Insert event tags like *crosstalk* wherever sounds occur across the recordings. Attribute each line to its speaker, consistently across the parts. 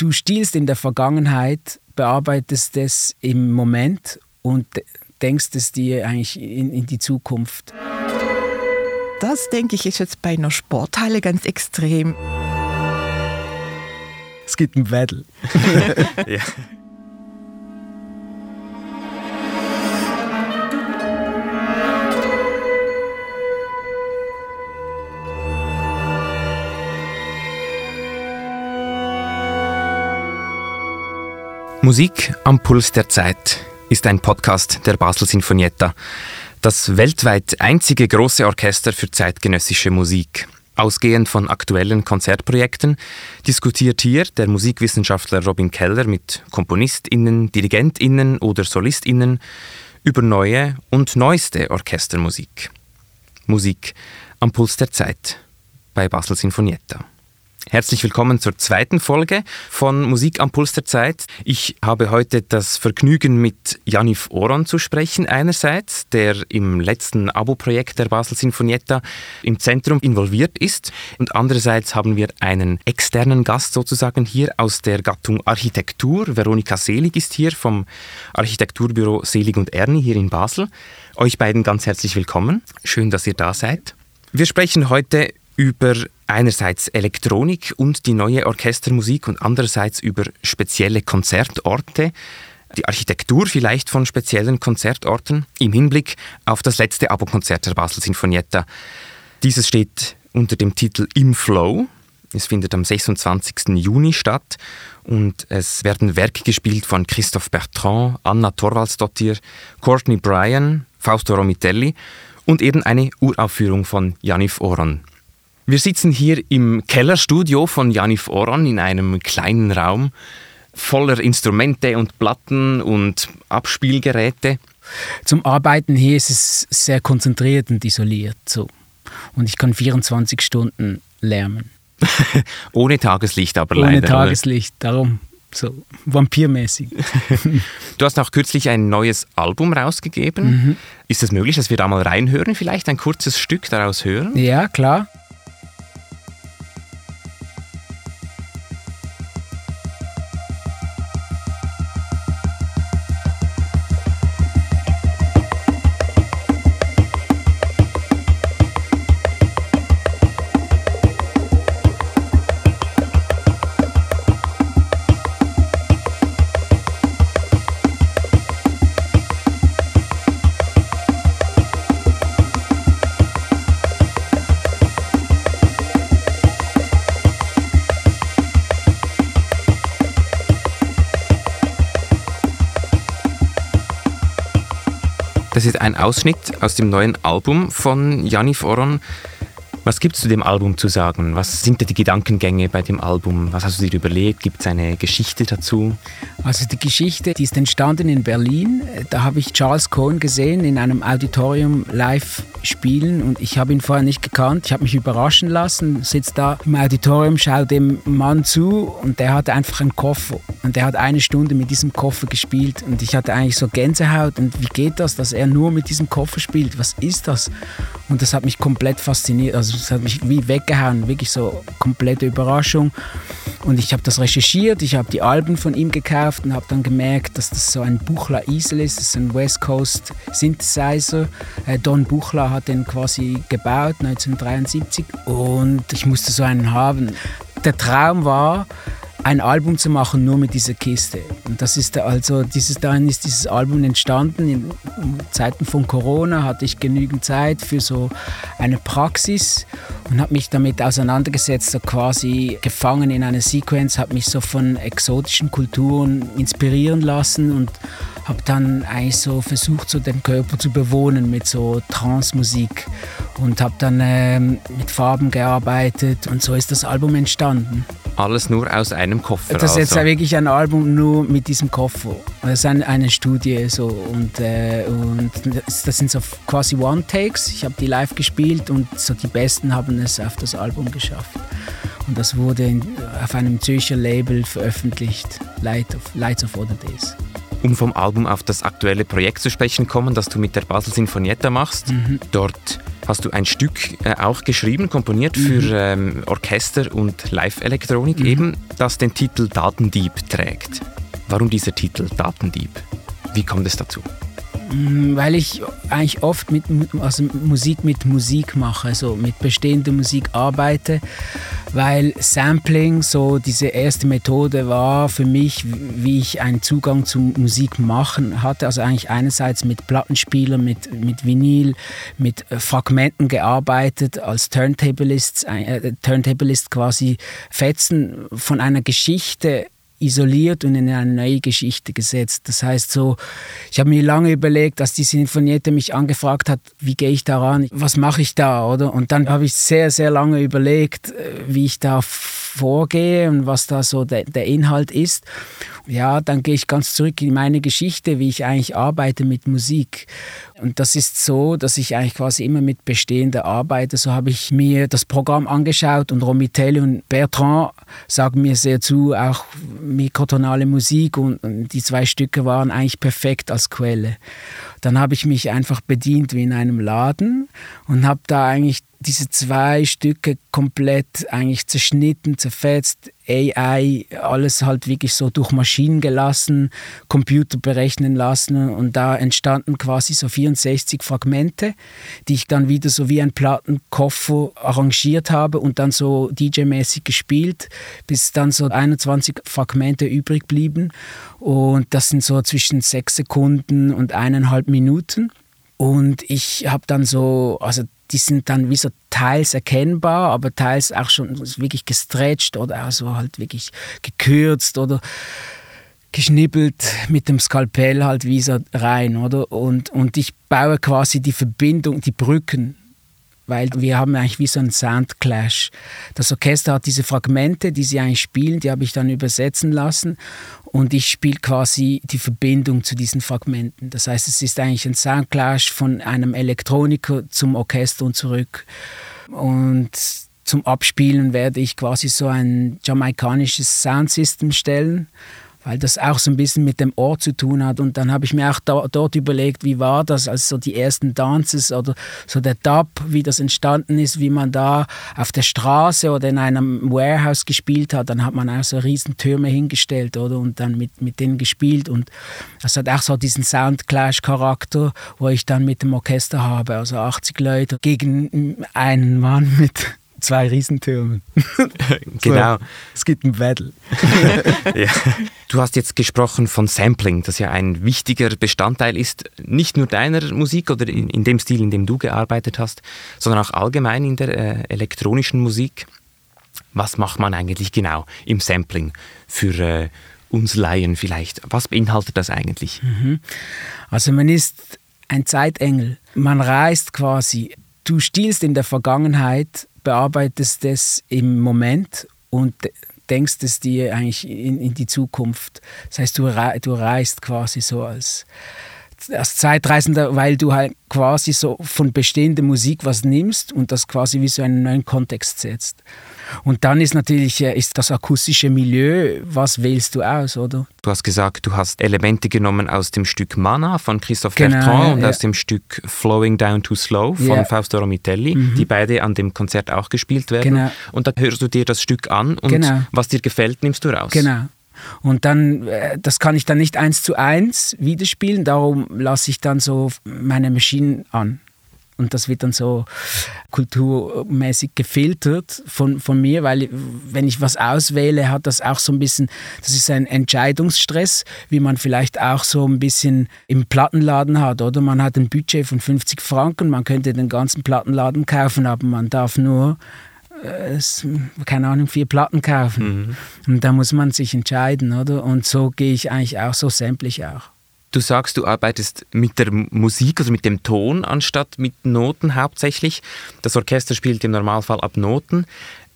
Speaker 1: du stiehlst in der Vergangenheit, bearbeitest es im Moment und denkst es dir eigentlich in, in die Zukunft.
Speaker 2: Das, denke ich, ist jetzt bei einer Sporthalle ganz extrem.
Speaker 1: Es gibt ein Battle. *laughs* ja.
Speaker 3: Musik am Puls der Zeit ist ein Podcast der Basel Sinfonietta, das weltweit einzige große Orchester für zeitgenössische Musik. Ausgehend von aktuellen Konzertprojekten diskutiert hier der Musikwissenschaftler Robin Keller mit KomponistInnen, DirigentInnen oder SolistInnen über neue und neueste Orchestermusik. Musik am Puls der Zeit bei Basel Sinfonietta. Herzlich willkommen zur zweiten Folge von Musik am Puls der Zeit. Ich habe heute das Vergnügen, mit Janif Oron zu sprechen. Einerseits, der im letzten Abo-Projekt der Basel Sinfonietta im Zentrum involviert ist. Und andererseits haben wir einen externen Gast sozusagen hier aus der Gattung Architektur. Veronika Selig ist hier vom Architekturbüro Selig und Erni hier in Basel. Euch beiden ganz herzlich willkommen. Schön, dass ihr da seid. Wir sprechen heute über einerseits Elektronik und die neue Orchestermusik und andererseits über spezielle Konzertorte, die Architektur vielleicht von speziellen Konzertorten im Hinblick auf das letzte Abokonzert der Basel Sinfonietta. Dieses steht unter dem Titel Im Flow. Es findet am 26. Juni statt und es werden Werke gespielt von Christoph Bertrand, Anna Torvaldsdottir, Courtney Bryan, Fausto Romitelli und eben eine Uraufführung von Janif Oron. Wir sitzen hier im Kellerstudio von Janif Oran in einem kleinen Raum voller Instrumente und Platten und Abspielgeräte.
Speaker 1: Zum Arbeiten hier ist es sehr konzentriert und isoliert. So. Und ich kann 24 Stunden lärmen. *laughs*
Speaker 3: Ohne Tageslicht aber
Speaker 1: Ohne
Speaker 3: leider.
Speaker 1: Ohne Tageslicht, darum so vampirmäßig. *laughs*
Speaker 3: du hast auch kürzlich ein neues Album rausgegeben. Mhm. Ist es möglich, dass wir da mal reinhören, vielleicht ein kurzes Stück daraus hören?
Speaker 1: Ja, klar.
Speaker 3: Das ist ein Ausschnitt aus dem neuen Album von Janif Oron. Was gibt es zu dem Album zu sagen? Was sind da die Gedankengänge bei dem Album? Was hast du dir überlegt? Gibt es eine Geschichte dazu?
Speaker 1: Also die Geschichte, die ist entstanden in Berlin. Da habe ich Charles Cohen gesehen in einem Auditorium live spielen und ich habe ihn vorher nicht gekannt. Ich habe mich überraschen lassen, sitze da im Auditorium, schaue dem Mann zu und der hatte einfach einen Koffer und der hat eine Stunde mit diesem Koffer gespielt und ich hatte eigentlich so Gänsehaut und wie geht das, dass er nur mit diesem Koffer spielt? Was ist das? Und das hat mich komplett fasziniert. Also es hat mich wie weggehauen, wirklich so komplette Überraschung. Und ich habe das recherchiert, ich habe die Alben von ihm gekauft und habe dann gemerkt, dass das so ein Buchler Isel ist, das ist ein West Coast Synthesizer. Äh, Don Buchler hat den quasi gebaut 1973 und ich musste so einen haben. Der Traum war, ein Album zu machen nur mit dieser Kiste. Und das ist also dieses dann ist dieses Album entstanden. In Zeiten von Corona hatte ich genügend Zeit für so eine Praxis und habe mich damit auseinandergesetzt, so quasi gefangen in einer Sequenz, habe mich so von exotischen Kulturen inspirieren lassen und habe dann eigentlich so versucht, so den Körper zu bewohnen mit so Trance-Musik und habe dann ähm, mit Farben gearbeitet und so ist das Album entstanden.
Speaker 3: Alles nur aus einem Koffer.
Speaker 1: Das ist jetzt also. wirklich ein Album nur mit diesem Koffer. Das ist eine, eine Studie so und, äh, und das sind so quasi One-Takes. Ich habe die live gespielt und so die Besten haben es auf das Album geschafft. Und das wurde in, auf einem Zürcher Label veröffentlicht, Light of, Lights of Other Days
Speaker 3: um vom Album auf das aktuelle Projekt zu sprechen kommen, das du mit der Basel Sinfonietta machst. Mhm. Dort hast du ein Stück äh, auch geschrieben, komponiert mhm. für ähm, Orchester und Live-Elektronik mhm. eben, das den Titel Datendieb trägt. Warum dieser Titel Datendieb? Wie kommt es dazu?
Speaker 1: Mm, weil ich eigentlich oft mit also Musik mit Musik mache, also mit bestehender Musik arbeite, weil Sampling so diese erste Methode war für mich, wie ich einen Zugang zum Musik machen hatte. Also eigentlich einerseits mit Plattenspielern, mit, mit Vinyl, mit äh, Fragmenten gearbeitet, als Turntablist, äh, Turntablist quasi Fetzen von einer Geschichte isoliert und in eine neue Geschichte gesetzt. Das heißt so, ich habe mir lange überlegt, dass die Sinfoniette mich angefragt hat, wie gehe ich daran, was mache ich da, oder? Und dann habe ich sehr, sehr lange überlegt, äh, wie ich da vorgehe und was da so der, der Inhalt ist. Ja, dann gehe ich ganz zurück in meine Geschichte, wie ich eigentlich arbeite mit Musik. Und das ist so, dass ich eigentlich quasi immer mit Bestehender arbeite. So habe ich mir das Programm angeschaut und Romitelli und Bertrand sagen mir sehr zu, auch mikrotonale Musik und, die zwei Stücke waren eigentlich perfekt als Quelle. Dann habe ich mich einfach bedient wie in einem Laden und habe da eigentlich diese zwei Stücke komplett eigentlich zerschnitten, zerfetzt, AI, alles halt wirklich so durch Maschinen gelassen, Computer berechnen lassen und da entstanden quasi so 64 Fragmente, die ich dann wieder so wie ein Plattenkoffer arrangiert habe und dann so DJ-mäßig gespielt, bis dann so 21 Fragmente übrig blieben und das sind so zwischen sechs Sekunden und eineinhalb Minuten. Und ich habe dann so, also die sind dann wie so teils erkennbar, aber teils auch schon wirklich gestretcht oder auch so halt wirklich gekürzt oder geschnippelt mit dem Skalpell halt wie so rein, oder? Und, und ich baue quasi die Verbindung, die Brücken weil wir haben eigentlich wie so einen Soundclash. Das Orchester hat diese Fragmente, die sie eigentlich spielen, die habe ich dann übersetzen lassen und ich spiele quasi die Verbindung zu diesen Fragmenten. Das heißt, es ist eigentlich ein Soundclash von einem Elektroniker zum Orchester und zurück. Und zum Abspielen werde ich quasi so ein jamaikanisches Soundsystem stellen weil das auch so ein bisschen mit dem Ort zu tun hat. Und dann habe ich mir auch da, dort überlegt, wie war das, als so die ersten Dances oder so der Dub, wie das entstanden ist, wie man da auf der Straße oder in einem Warehouse gespielt hat. Dann hat man auch so Riesentürme hingestellt oder und dann mit, mit denen gespielt. Und das hat auch so diesen Soundclash-Charakter, wo ich dann mit dem Orchester habe, also 80 Leute gegen einen Mann mit zwei Riesentürmen. *laughs*
Speaker 3: genau. So,
Speaker 1: es gibt ein Battle. *laughs*
Speaker 3: ja. Du hast jetzt gesprochen von Sampling, das ja ein wichtiger Bestandteil ist, nicht nur deiner Musik oder in, in dem Stil, in dem du gearbeitet hast, sondern auch allgemein in der äh, elektronischen Musik. Was macht man eigentlich genau im Sampling für äh, uns Laien vielleicht? Was beinhaltet das eigentlich? Mhm.
Speaker 1: Also man ist ein Zeitengel. Man reist quasi. Du stiehlst in der Vergangenheit bearbeitest es im Moment und denkst es dir eigentlich in, in die Zukunft. Das heißt, du, du reist quasi so als, als Zeitreisender, weil du halt quasi so von bestehender Musik was nimmst und das quasi wie so einen neuen Kontext setzt. Und dann ist natürlich äh, ist das akustische Milieu, was wählst du aus, oder?
Speaker 3: Du hast gesagt, du hast Elemente genommen aus dem Stück Mana von Christophe genau, Bertrand und ja. aus dem Stück Flowing Down Too Slow von ja. Fausto Romitelli, mhm. die beide an dem Konzert auch gespielt werden. Genau. Und dann hörst du dir das Stück an und genau. was dir gefällt, nimmst du raus.
Speaker 1: Genau. Und dann, äh, das kann ich dann nicht eins zu eins widerspielen, darum lasse ich dann so meine Maschinen an. Und das wird dann so kulturmäßig gefiltert von, von mir, weil wenn ich was auswähle, hat das auch so ein bisschen, das ist ein Entscheidungsstress, wie man vielleicht auch so ein bisschen im Plattenladen hat, oder? Man hat ein Budget von 50 Franken, man könnte den ganzen Plattenladen kaufen, aber man darf nur äh, keine Ahnung, vier Platten kaufen. Mhm. Und da muss man sich entscheiden, oder? Und so gehe ich eigentlich auch, so sämtlich auch.
Speaker 3: Du sagst, du arbeitest mit der Musik, also mit dem Ton, anstatt mit Noten hauptsächlich. Das Orchester spielt im Normalfall ab Noten.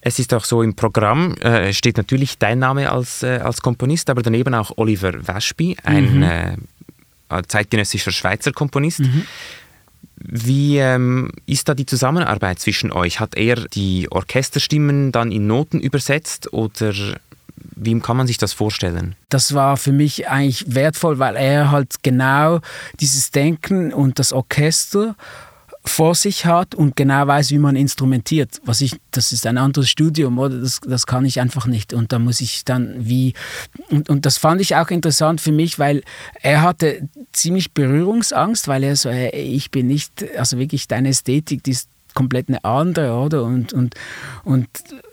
Speaker 3: Es ist auch so im Programm, äh, steht natürlich dein Name als, äh, als Komponist, aber daneben auch Oliver Waschby, ein mhm. äh, zeitgenössischer Schweizer Komponist. Mhm. Wie ähm, ist da die Zusammenarbeit zwischen euch? Hat er die Orchesterstimmen dann in Noten übersetzt oder wie kann man sich das vorstellen?
Speaker 1: Das war für mich eigentlich wertvoll, weil er halt genau dieses Denken und das Orchester vor sich hat und genau weiß, wie man instrumentiert. Was ich, das ist ein anderes Studium, oder? Das, das kann ich einfach nicht. Und da muss ich dann wie. Und, und das fand ich auch interessant für mich, weil er hatte ziemlich Berührungsangst, weil er so, hey, ich bin nicht, also wirklich deine Ästhetik, die ist komplett eine andere, oder? Und, und, und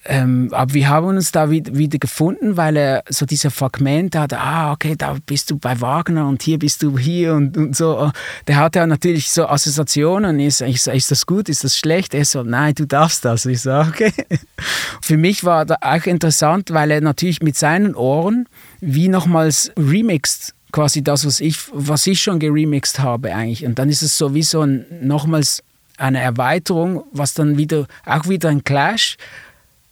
Speaker 1: ähm, aber wir haben uns da wieder, gefunden, weil er so diese Fragmente hat, ah, okay, da bist du bei Wagner und hier bist du hier und, und so. Der hatte ja natürlich so Assoziationen. Ich sage, ist das gut, ist das schlecht? Er so, nein, du darfst das. Ich sage, okay. *laughs* Für mich war das auch interessant, weil er natürlich mit seinen Ohren wie nochmals remixed quasi das, was ich, was ich schon geremixed habe eigentlich. Und dann ist es so wie so ein nochmals eine Erweiterung, was dann wieder, auch wieder ein Clash,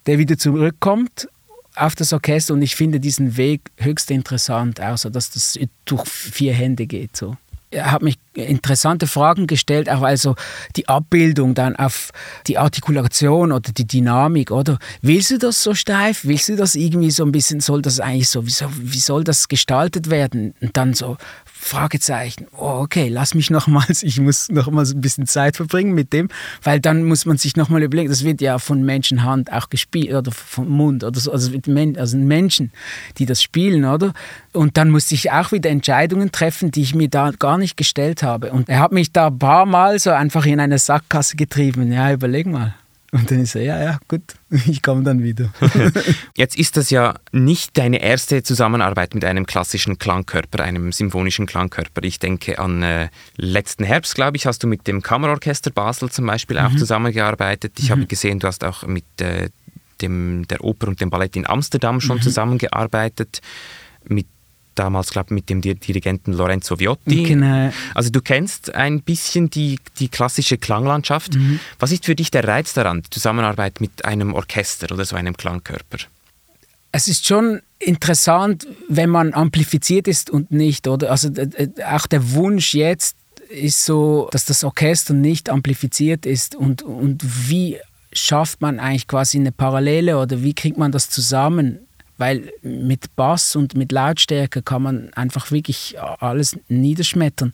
Speaker 1: der wieder zurückkommt auf das Orchester und ich finde diesen Weg höchst interessant, außer dass das durch vier Hände geht. So. Er hat mich interessante Fragen gestellt, auch also die Abbildung dann auf die Artikulation oder die Dynamik, oder? Willst du das so steif? Willst du das irgendwie so ein bisschen, soll das eigentlich so, wie soll, wie soll das gestaltet werden? Und dann so, Fragezeichen. Oh, okay, lass mich nochmals, ich muss nochmals ein bisschen Zeit verbringen mit dem, weil dann muss man sich nochmal überlegen, das wird ja von Menschenhand auch gespielt oder vom Mund oder so, also, also Menschen, die das spielen, oder? Und dann musste ich auch wieder Entscheidungen treffen, die ich mir da gar nicht gestellt habe. Und er hat mich da ein paar Mal so einfach in eine Sackgasse getrieben. Ja, überleg mal. Und dann ist er, ja, ja, gut, *laughs* ich komme dann wieder. *laughs*
Speaker 3: Jetzt ist das ja nicht deine erste Zusammenarbeit mit einem klassischen Klangkörper, einem symphonischen Klangkörper. Ich denke an äh, letzten Herbst, glaube ich, hast du mit dem Kammerorchester Basel zum Beispiel mhm. auch zusammengearbeitet. Ich mhm. habe gesehen, du hast auch mit äh, dem, der Oper und dem Ballett in Amsterdam schon mhm. zusammengearbeitet. Mit damals, glaube ich, mit dem Dirigenten Lorenzo Viotti. Genau. Also du kennst ein bisschen die, die klassische Klanglandschaft. Mhm. Was ist für dich der Reiz daran, Zusammenarbeit mit einem Orchester oder so einem Klangkörper?
Speaker 1: Es ist schon interessant, wenn man amplifiziert ist und nicht, oder? Also auch der Wunsch jetzt ist so, dass das Orchester nicht amplifiziert ist und, und wie schafft man eigentlich quasi eine Parallele oder wie kriegt man das zusammen? Weil mit Bass und mit Lautstärke kann man einfach wirklich alles niederschmettern,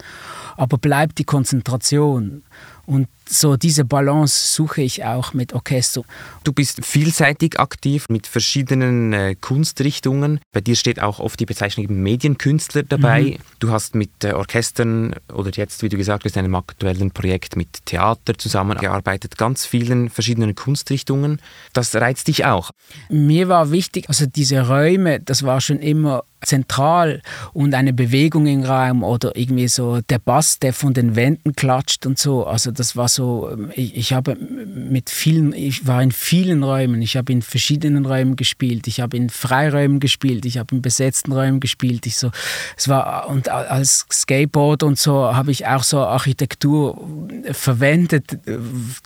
Speaker 1: aber bleibt die Konzentration. Und so diese Balance suche ich auch mit Orchester.
Speaker 3: Du bist vielseitig aktiv mit verschiedenen äh, Kunstrichtungen. Bei dir steht auch oft die Bezeichnung Medienkünstler dabei. Mhm. Du hast mit äh, Orchestern oder jetzt, wie du gesagt hast, in einem aktuellen Projekt mit Theater zusammengearbeitet, ganz vielen verschiedenen Kunstrichtungen. Das reizt dich auch.
Speaker 1: Mir war wichtig, also diese Räume, das war schon immer zentral und eine Bewegung im Raum oder irgendwie so der Bass, der von den Wänden klatscht und so. Also das war so, ich, ich habe mit vielen, ich war in vielen Räumen, ich habe in verschiedenen Räumen gespielt, ich habe in Freiräumen gespielt, ich habe in besetzten Räumen gespielt. Ich so, es war und als Skateboard und so habe ich auch so Architektur verwendet,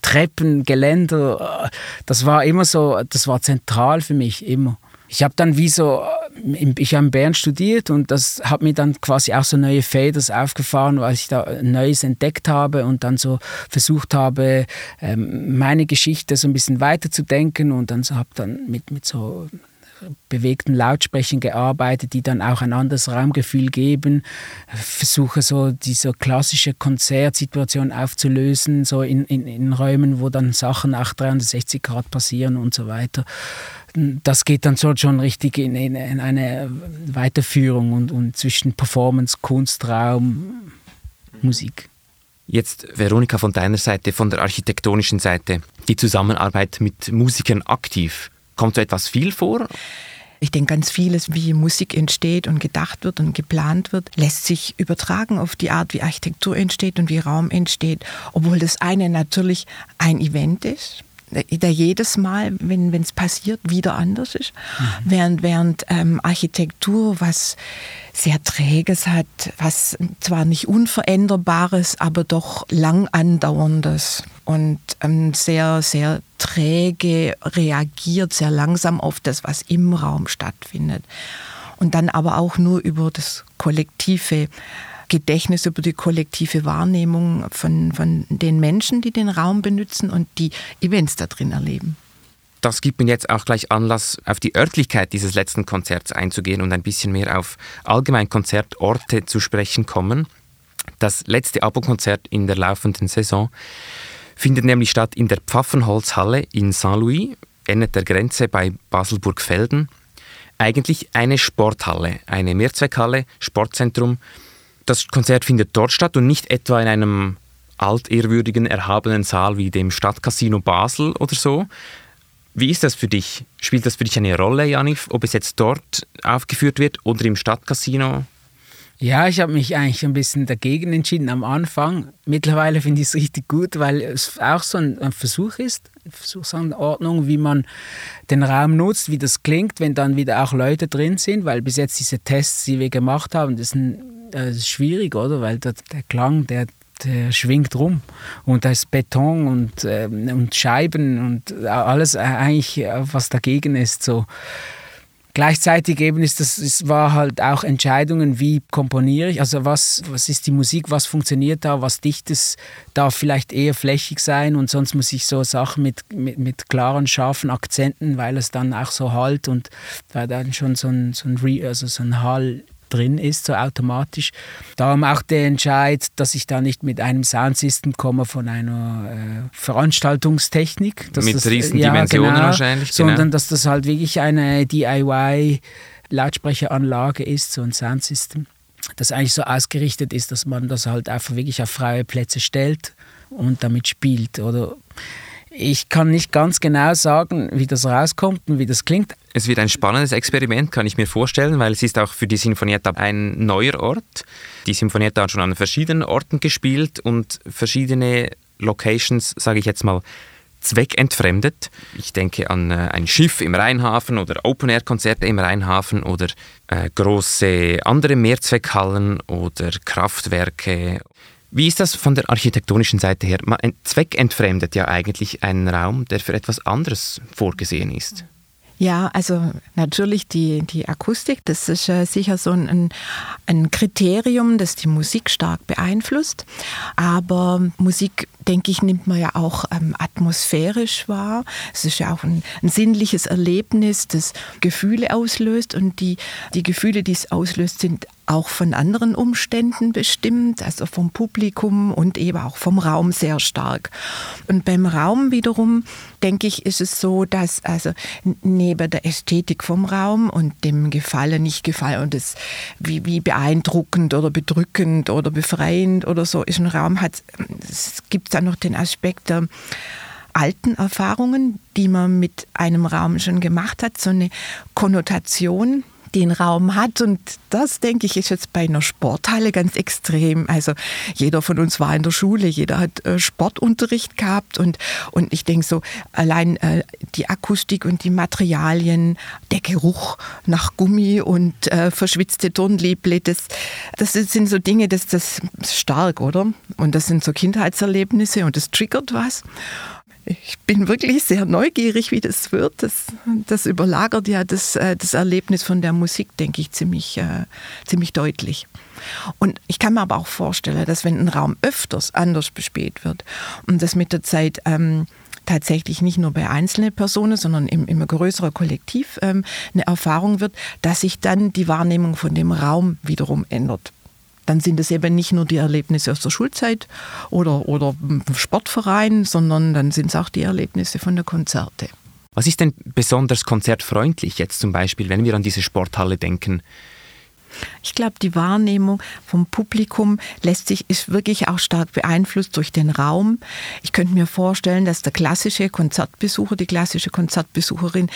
Speaker 1: Treppen, Geländer. Das war immer so, das war zentral für mich immer ich habe dann wie so, ich habe in Bern studiert und das hat mir dann quasi auch so neue Feders aufgefahren, weil ich da Neues entdeckt habe und dann so versucht habe, ähm, meine Geschichte so ein bisschen weiterzudenken und dann so habe dann mit, mit so bewegten Lautsprechern gearbeitet, die dann auch ein anderes Raumgefühl geben. Versuche so diese klassische Konzertsituation aufzulösen, so in, in, in Räumen, wo dann Sachen auch 360 Grad passieren und so weiter das geht dann schon richtig in, in, in eine Weiterführung und, und zwischen Performance, Kunst, Raum, Musik.
Speaker 3: Jetzt, Veronika, von deiner Seite, von der architektonischen Seite, die Zusammenarbeit mit Musikern aktiv. Kommt so etwas viel vor?
Speaker 2: Ich denke, ganz vieles, wie Musik entsteht und gedacht wird und geplant wird, lässt sich übertragen auf die Art, wie Architektur entsteht und wie Raum entsteht, obwohl das eine natürlich ein Event ist der jedes Mal, wenn es passiert, wieder anders ist. Mhm. Während, während ähm, Architektur was sehr Träges hat, was zwar nicht Unveränderbares, aber doch lang andauerndes und ähm, sehr, sehr träge reagiert, sehr langsam auf das, was im Raum stattfindet. Und dann aber auch nur über das kollektive Gedächtnis über die kollektive Wahrnehmung von, von den Menschen, die den Raum benutzen und die Events da drin erleben.
Speaker 3: Das gibt mir jetzt auch gleich Anlass, auf die Örtlichkeit dieses letzten Konzerts einzugehen und ein bisschen mehr auf allgemein Konzertorte zu sprechen kommen. Das letzte Abo-Konzert in der laufenden Saison findet nämlich statt in der Pfaffenholzhalle in Saint-Louis, endet der Grenze bei Basel-Burgfelden. Eigentlich eine Sporthalle, eine Mehrzweckhalle, Sportzentrum. Das Konzert findet dort statt und nicht etwa in einem altehrwürdigen, erhabenen Saal wie dem Stadtcasino Basel oder so. Wie ist das für dich? Spielt das für dich eine Rolle, Janif, ob es jetzt dort aufgeführt wird oder im Stadtcasino?
Speaker 1: Ja, ich habe mich eigentlich ein bisschen dagegen entschieden am Anfang. Mittlerweile finde ich es richtig gut, weil es auch so ein, Versuch ist, Versuchsanordnung, wie man den Raum nutzt, wie das klingt, wenn dann wieder auch Leute drin sind, weil bis jetzt diese Tests, die wir gemacht haben, das ist, ein, das ist schwierig, oder? Weil der, der Klang, der, der schwingt rum und da ist Beton und, äh, und Scheiben und alles eigentlich, was dagegen ist, so Gleichzeitig eben ist das, es war halt auch Entscheidungen, wie komponiere ich, also was, was ist die Musik, was funktioniert da, was dichtes darf vielleicht eher flächig sein? Und sonst muss ich so Sachen mit, mit, mit klaren, scharfen Akzenten, weil es dann auch so halt und da dann schon so ein, so ein, Re, also so ein Hall drin ist, so automatisch. Darum auch der Entscheid, dass ich da nicht mit einem Soundsystem komme von einer äh, Veranstaltungstechnik.
Speaker 3: mit
Speaker 1: das,
Speaker 3: riesen Dimensionen
Speaker 1: genau,
Speaker 3: wahrscheinlich.
Speaker 1: Sondern
Speaker 3: genau.
Speaker 1: dass das halt wirklich eine DIY Lautsprecheranlage ist, so ein Soundsystem, das eigentlich so ausgerichtet ist, dass man das halt einfach wirklich auf freie Plätze stellt und damit spielt. Oder ich kann nicht ganz genau sagen, wie das rauskommt und wie das klingt.
Speaker 3: Es wird ein spannendes Experiment, kann ich mir vorstellen, weil es ist auch für die Sinfonietta ein neuer Ort. Die Sinfonietta hat schon an verschiedenen Orten gespielt und verschiedene Locations, sage ich jetzt mal, zweckentfremdet. Ich denke an äh, ein Schiff im Rheinhafen oder Open-Air-Konzerte im Rheinhafen oder äh, große andere Mehrzweckhallen oder Kraftwerke. Wie ist das von der architektonischen Seite her? Man zweckentfremdet ja eigentlich einen Raum, der für etwas anderes vorgesehen ist.
Speaker 2: Ja, also natürlich die, die Akustik, das ist äh, sicher so ein, ein Kriterium, das die Musik stark beeinflusst. Aber Musik, denke ich, nimmt man ja auch ähm, atmosphärisch wahr. Es ist ja auch ein, ein, sinnliches Erlebnis, das Gefühle auslöst. Und die, die Gefühle, die es auslöst, sind auch von anderen Umständen bestimmt, also vom Publikum und eben auch vom Raum sehr stark. Und beim Raum wiederum, denke ich, ist es so, dass also neben der Ästhetik vom Raum und dem Gefallen, nicht Gefallen und das wie, wie beeindruckend oder bedrückend oder befreiend oder so ist ein Raum, hat, es gibt dann noch den Aspekt der alten Erfahrungen, die man mit einem Raum schon gemacht hat, so eine Konnotation, den Raum hat. Und das, denke ich, ist jetzt bei einer Sporthalle ganz extrem. Also jeder von uns war in der Schule, jeder hat äh, Sportunterricht gehabt und, und ich denke so, allein äh, die Akustik und die Materialien, der Geruch nach Gummi und äh, verschwitzte Turnlible, das, das sind so Dinge, das, das ist stark, oder? Und das sind so Kindheitserlebnisse und das triggert was ich bin wirklich sehr neugierig, wie das wird. Das, das überlagert ja das, äh, das Erlebnis von der Musik, denke ich, ziemlich, äh, ziemlich deutlich. Und ich kann mir aber auch vorstellen, dass wenn ein Raum öfters anders bespielt wird und das mit der Zeit ähm, tatsächlich nicht nur bei einzelnen Personen, sondern im immer größerer Kollektiv ähm, eine Erfahrung wird, dass sich dann die Wahrnehmung von dem Raum wiederum ändert dann sind es eben nicht nur die Erlebnisse aus der Schulzeit oder, oder Sportverein, sondern dann sind es auch die Erlebnisse von der Konzerte.
Speaker 3: Was ist denn besonders konzertfreundlich jetzt zum Beispiel, wenn wir an diese Sporthalle denken?
Speaker 2: Ich glaube, die Wahrnehmung vom Publikum lässt sich, ist wirklich auch stark beeinflusst durch den Raum. Ich könnte mir vorstellen, dass der klassische Konzertbesucher, die klassische Konzertbesucherin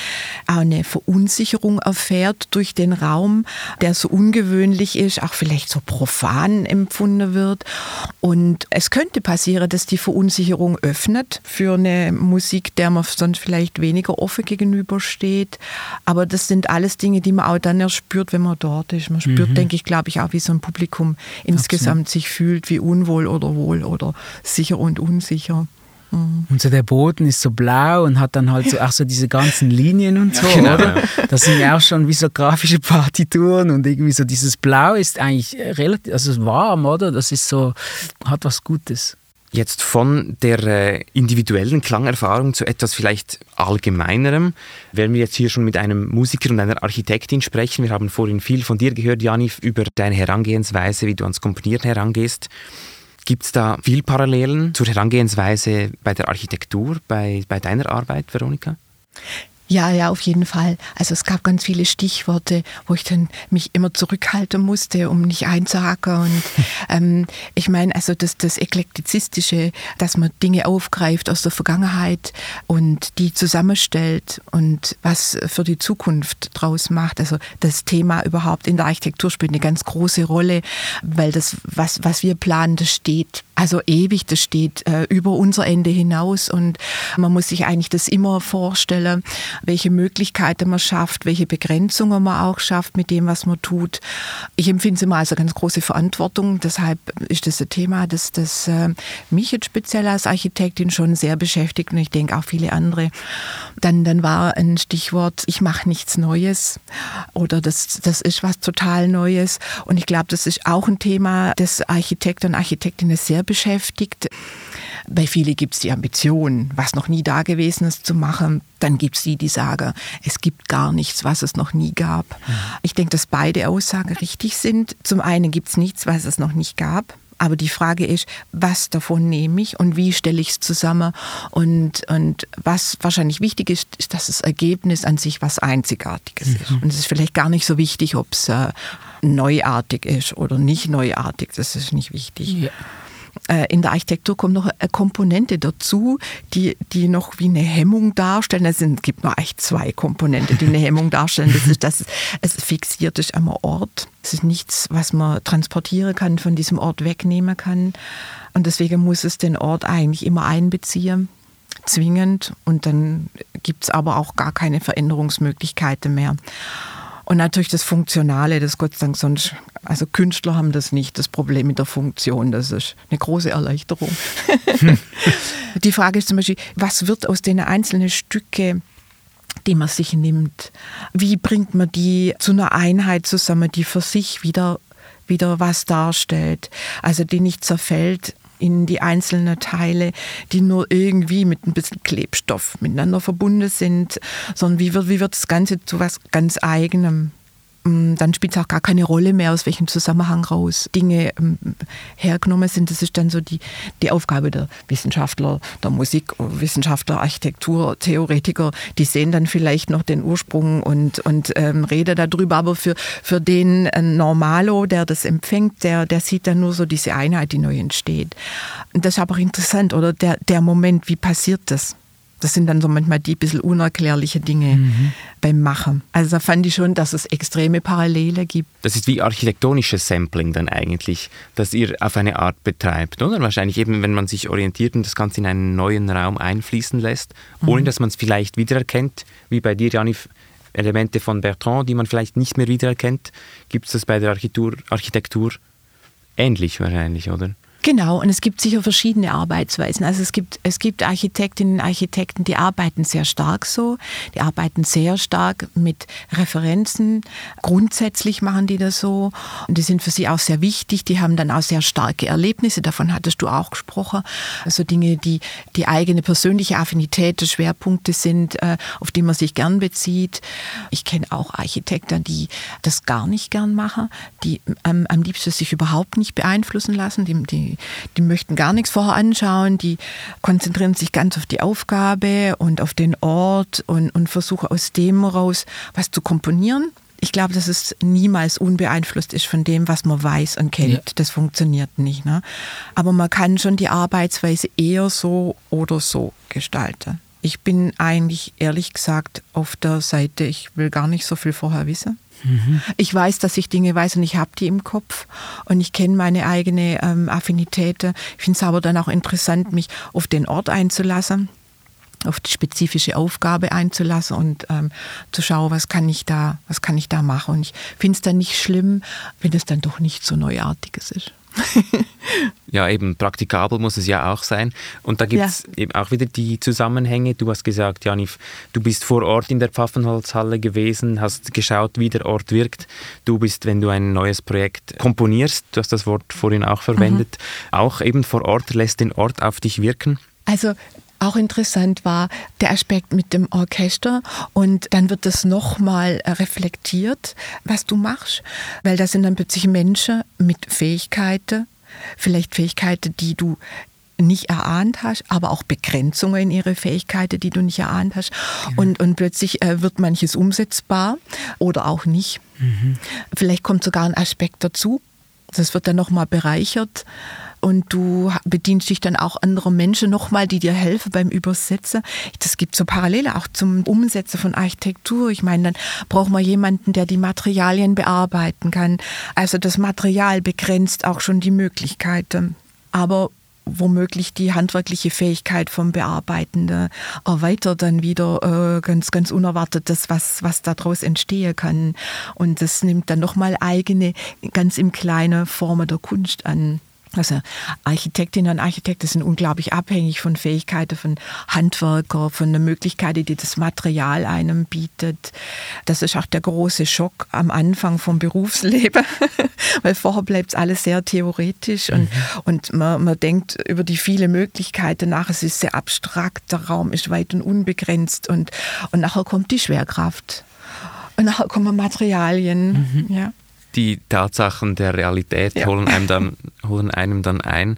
Speaker 2: eine Verunsicherung erfährt durch den Raum, der so ungewöhnlich ist, auch vielleicht so profan empfunden wird. Und es könnte passieren, dass die Verunsicherung öffnet für eine Musik, der man sonst vielleicht weniger offen gegenübersteht. Aber das sind alles Dinge, die man auch dann erst spürt, wenn man dort ist. Man spürt, mhm. denke ich, glaube ich, auch, wie so ein Publikum insgesamt Absolut. sich fühlt, wie unwohl oder wohl oder sicher und unsicher.
Speaker 1: Mhm. Und so der Boden ist so blau und hat dann halt so auch so diese ganzen Linien und so, genau, oder? Das sind ja auch schon wie so grafische Partituren und irgendwie so dieses Blau ist eigentlich relativ, also warm, oder? Das ist so, hat was Gutes.
Speaker 3: Jetzt von der äh, individuellen Klangerfahrung zu etwas vielleicht allgemeinerem. Werden wir jetzt hier schon mit einem Musiker und einer Architektin sprechen. Wir haben vorhin viel von dir gehört, Janif, über deine Herangehensweise, wie du ans Komponieren herangehst. Gibt es da viel Parallelen zur Herangehensweise bei der Architektur, bei, bei deiner Arbeit, Veronika?
Speaker 2: Ja, ja, auf jeden Fall. Also es gab ganz viele Stichworte, wo ich dann mich immer zurückhalten musste, um nicht einzuhacken. Und *laughs* ähm, ich meine, also das, das Eklektizistische, dass man Dinge aufgreift aus der Vergangenheit und die zusammenstellt und was für die Zukunft draus macht. Also das Thema überhaupt in der Architektur spielt eine ganz große Rolle, weil das, was, was wir planen, das steht also ewig, das steht äh, über unser Ende hinaus und man muss sich eigentlich das immer vorstellen, welche Möglichkeiten man schafft, welche Begrenzungen man auch schafft mit dem, was man tut. Ich empfinde es immer als eine ganz große Verantwortung, deshalb ist das ein Thema, das, das äh, mich jetzt speziell als Architektin schon sehr beschäftigt und ich denke auch viele andere. Dann, dann war ein Stichwort, ich mache nichts Neues oder das, das ist was total Neues und ich glaube, das ist auch ein Thema, das Architekten und Architektinnen sehr beschäftigt. Bei vielen gibt es die Ambition, was noch nie da gewesen ist, zu machen. Dann gibt es die, die sagen, es gibt gar nichts, was es noch nie gab. Mhm. Ich denke, dass beide Aussagen richtig sind. Zum einen gibt es nichts, was es noch nicht gab. Aber die Frage ist, was davon nehme ich und wie stelle ich es zusammen? Und, und was wahrscheinlich wichtig ist, ist, dass das Ergebnis an sich was Einzigartiges mhm. ist. Und es ist vielleicht gar nicht so wichtig, ob es äh, neuartig ist oder nicht neuartig. Das ist nicht wichtig. Ja. Äh, in der Architektur kommt noch eine Komponente dazu, die, die noch wie eine Hemmung darstellen. Es gibt nur eigentlich zwei Komponenten, die eine Hemmung darstellen. Das ist, dass es fixiert ist am Ort. Es ist nichts, was man transportieren kann, von diesem Ort wegnehmen kann. Und deswegen muss es den Ort eigentlich immer einbeziehen zwingend und dann gibt es aber auch gar keine Veränderungsmöglichkeiten mehr. Und natürlich das Funktionale, das Gott sei Dank sonst, also Künstler haben das nicht, das Problem mit der Funktion, das ist eine große Erleichterung. *laughs* Die Frage ist zum Beispiel, was wird aus den einzelnen Stücke die man sich nimmt. Wie bringt man die zu einer Einheit zusammen, die für sich wieder, wieder was darstellt, also die nicht zerfällt in die einzelnen Teile, die nur irgendwie mit ein bisschen Klebstoff miteinander verbunden sind, sondern wie wird, wie wird das Ganze zu was ganz Eigenem? Mm, dann spielt es auch gar keine Rolle mehr, aus welchem Zusammenhang raus Dinge ähm, hergenommen sind. Das ist dann so die, die Aufgabe der Wissenschaftler, der Musikwissenschaftler, Architektur, Theoretiker. Die sehen dann vielleicht noch den Ursprung und, und ähm, reden darüber. Aber für, für den äh, Normalo, der das empfängt, der, der sieht dann nur so diese Einheit, die neu entsteht. Und das ist aber interessant, oder? Der, der Moment, wie passiert das? Das sind dann so manchmal die bisschen unerklärliche Dinge mhm. Beim Machen. Also da fand ich schon, dass es extreme Parallele gibt.
Speaker 3: Das ist wie architektonisches Sampling dann eigentlich, das ihr auf eine Art betreibt, oder? Wahrscheinlich eben, wenn man sich orientiert und das Ganze in einen neuen Raum einfließen lässt, mhm. ohne dass man es vielleicht wiedererkennt, wie bei dir, Janif, Elemente von Bertrand, die man vielleicht nicht mehr wiedererkennt. Gibt es das bei der Architektur, Architektur ähnlich wahrscheinlich, oder?
Speaker 2: Genau, und es gibt sicher verschiedene Arbeitsweisen. Also es gibt, es gibt Architektinnen und Architekten, die arbeiten sehr stark so, die arbeiten sehr stark mit Referenzen. Grundsätzlich machen die das so und die sind für sie auch sehr wichtig. Die haben dann auch sehr starke Erlebnisse, davon hattest du auch gesprochen. Also Dinge, die die eigene persönliche Affinität, Schwerpunkte sind, äh, auf die man sich gern bezieht. Ich kenne auch Architekten, die das gar nicht gern machen, die ähm, am liebsten sich überhaupt nicht beeinflussen lassen, die, die die, möchten gar nichts vorher anschauen, die konzentrieren sich ganz auf die Aufgabe und auf den Ort und, und versuchen aus dem heraus was zu komponieren. Ich glaube, dass es niemals unbeeinflusst ist von dem, was man weiß und kennt. Ja. Das funktioniert nicht. Ne? Aber man kann schon die Arbeitsweise eher so oder so gestalten. Ich bin eigentlich ehrlich gesagt auf der Seite, ich will gar nicht so viel vorher wissen. Mhm. Ich weiß, dass ich Dinge weiß und ich habe die im Kopf und ich kenne meine eigene ähm, Affinitäten. Ich finde es aber dann auch interessant, mich auf den Ort einzulassen auf die spezifische Aufgabe einzulassen und ähm, zu schauen, was kann ich da, was kann ich da machen. Und ich finde es dann nicht schlimm, wenn es dann doch nicht so Neuartiges ist. *laughs*
Speaker 3: ja, eben praktikabel muss es ja auch sein. Und da gibt es ja. eben auch wieder die Zusammenhänge. Du hast gesagt, Janif, du bist vor Ort in der Pfaffenholzhalle gewesen, hast geschaut, wie der Ort wirkt. Du bist, wenn du ein neues Projekt komponierst, du hast das Wort vorhin auch verwendet, mhm. auch eben vor Ort, lässt den Ort auf dich wirken.
Speaker 2: Also auch interessant war der Aspekt mit dem Orchester und dann wird das nochmal reflektiert, was du machst, weil da sind dann plötzlich Menschen mit Fähigkeiten, vielleicht Fähigkeiten, die du nicht erahnt hast, aber auch Begrenzungen in ihre Fähigkeiten, die du nicht erahnt hast. Mhm. Und, und plötzlich äh, wird manches umsetzbar oder auch nicht. Mhm. Vielleicht kommt sogar ein Aspekt dazu. Das wird dann nochmal bereichert und du bedienst dich dann auch anderer Menschen nochmal, die dir helfen beim Übersetzen. Das gibt so Parallele auch zum Umsetzen von Architektur. Ich meine, dann braucht man jemanden, der die Materialien bearbeiten kann. Also das Material begrenzt auch schon die Möglichkeiten. Aber womöglich die handwerkliche Fähigkeit vom Bearbeitenden erweitert dann wieder äh, ganz, ganz unerwartet das, was, was daraus entstehen kann. Und das nimmt dann nochmal eigene, ganz im Kleinen Formen der Kunst an. Also Architektinnen und Architekten sind unglaublich abhängig von Fähigkeiten von Handwerker, von der Möglichkeit, die das Material einem bietet. Das ist auch der große Schock am Anfang vom Berufsleben, *laughs* weil vorher bleibt es alles sehr theoretisch und, mhm. und man, man denkt über die vielen Möglichkeiten nach. Es ist sehr abstrakt, der Raum ist weit und unbegrenzt und, und nachher kommt die Schwerkraft. Und nachher kommen Materialien. Mhm. Ja
Speaker 3: die Tatsachen der Realität ja. holen, einem dann, *laughs* holen einem dann ein.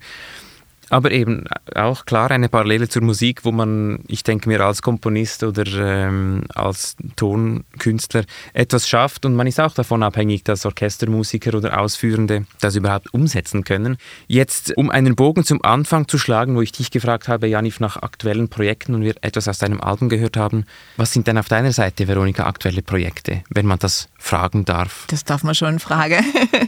Speaker 3: Aber eben auch klar eine Parallele zur Musik, wo man, ich denke mir, als Komponist oder ähm, als Tonkünstler etwas schafft und man ist auch davon abhängig, dass Orchestermusiker oder Ausführende das überhaupt umsetzen können. Jetzt, um einen Bogen zum Anfang zu schlagen, wo ich dich gefragt habe, Janif, nach aktuellen Projekten und wir etwas aus deinem Album gehört haben, was sind denn auf deiner Seite, Veronika, aktuelle Projekte, wenn man das fragen darf?
Speaker 2: Das darf man schon fragen.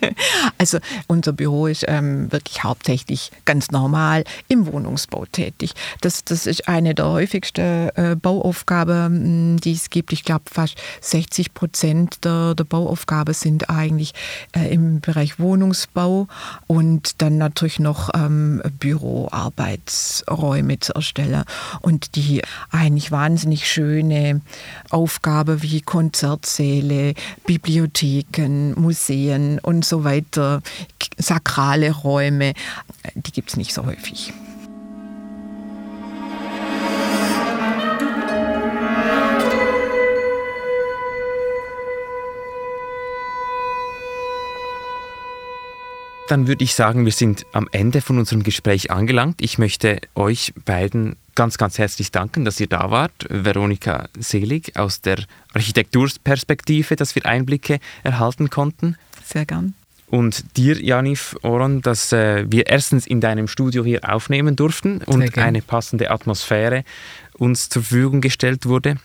Speaker 2: *laughs* also unser Büro ist ähm, wirklich hauptsächlich ganz normal Mal im Wohnungsbau tätig. Das, das ist eine der häufigsten äh, Bauaufgaben, die es gibt. Ich glaube, fast 60 Prozent der, der Bauaufgaben sind eigentlich äh, im Bereich Wohnungsbau und dann natürlich noch ähm, Büroarbeitsräume zu erstellen. Und die eigentlich wahnsinnig schöne Aufgabe wie Konzertsäle, Bibliotheken, Museen und so weiter, sakrale Räume, die gibt es nicht so häufig.
Speaker 3: Dann würde ich sagen, wir sind am Ende von unserem Gespräch angelangt. Ich möchte euch beiden ganz, ganz herzlich danken, dass ihr da wart. Veronika Selig aus der Architekturperspektive, dass wir Einblicke erhalten konnten.
Speaker 2: Sehr gern
Speaker 3: und dir, Janif Oron, dass äh, wir erstens in deinem Studio hier aufnehmen durften und eine passende Atmosphäre uns zur Verfügung gestellt wurde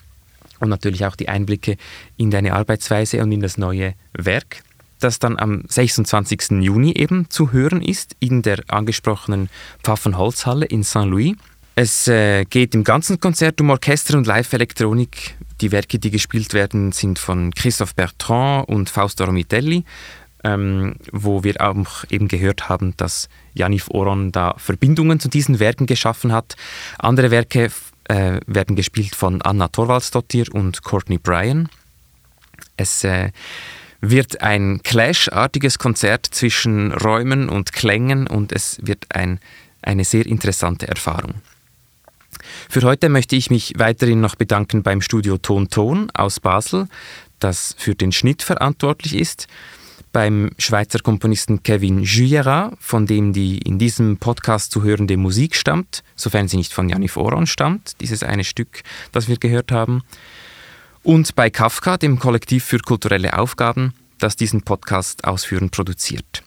Speaker 3: und natürlich auch die Einblicke in deine Arbeitsweise und in das neue Werk, das dann am 26. Juni eben zu hören ist in der angesprochenen Pfaffenholzhalle in Saint-Louis. Es äh, geht im ganzen Konzert um Orchester und Live-Elektronik. Die Werke, die gespielt werden, sind von Christophe Bertrand und Fausto Romitelli ähm, wo wir auch eben gehört haben, dass Janif Oron da Verbindungen zu diesen Werken geschaffen hat. Andere Werke äh, werden gespielt von Anna Torvaldsdottir und Courtney Bryan. Es äh, wird ein Clash-artiges Konzert zwischen Räumen und Klängen und es wird ein, eine sehr interessante Erfahrung. Für heute möchte ich mich weiterhin noch bedanken beim Studio Ton Ton aus Basel, das für den Schnitt verantwortlich ist beim Schweizer Komponisten Kevin Juyera, von dem die in diesem Podcast zu hörende Musik stammt, sofern sie nicht von Janif Oron stammt, dieses eine Stück, das wir gehört haben. Und bei Kafka, dem Kollektiv für kulturelle Aufgaben, das diesen Podcast ausführend produziert.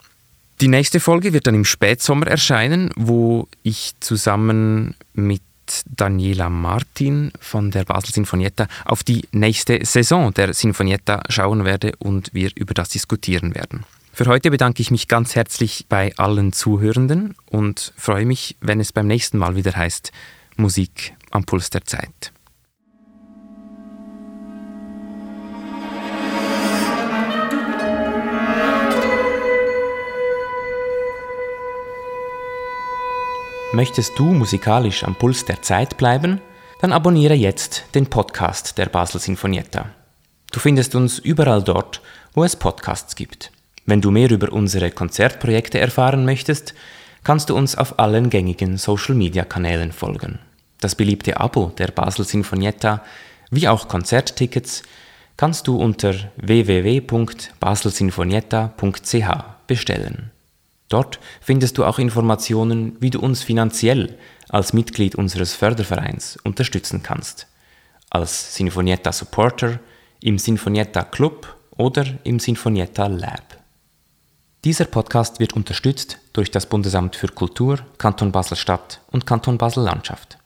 Speaker 3: Die nächste Folge wird dann im Spätsommer erscheinen, wo ich zusammen mit Daniela Martin von der Basel Sinfonietta auf die nächste Saison der Sinfonietta schauen werde und wir über das diskutieren werden. Für heute bedanke ich mich ganz herzlich bei allen Zuhörenden und freue mich, wenn es beim nächsten Mal wieder heißt Musik am Puls der Zeit. Möchtest du musikalisch am Puls der Zeit bleiben? Dann abonniere jetzt den Podcast der Basel Sinfonietta. Du findest uns überall dort, wo es Podcasts gibt. Wenn du mehr über unsere Konzertprojekte erfahren möchtest, kannst du uns auf allen gängigen Social-Media-Kanälen folgen. Das beliebte Abo der Basel Sinfonietta wie auch Konzerttickets kannst du unter www.baselsinfonietta.ch bestellen. Dort findest du auch Informationen, wie du uns finanziell als Mitglied unseres Fördervereins unterstützen kannst. Als Sinfonietta Supporter, im Sinfonietta Club oder im Sinfonietta Lab. Dieser Podcast wird unterstützt durch das Bundesamt für Kultur, Kanton Basel-Stadt und Kanton Basel-Landschaft.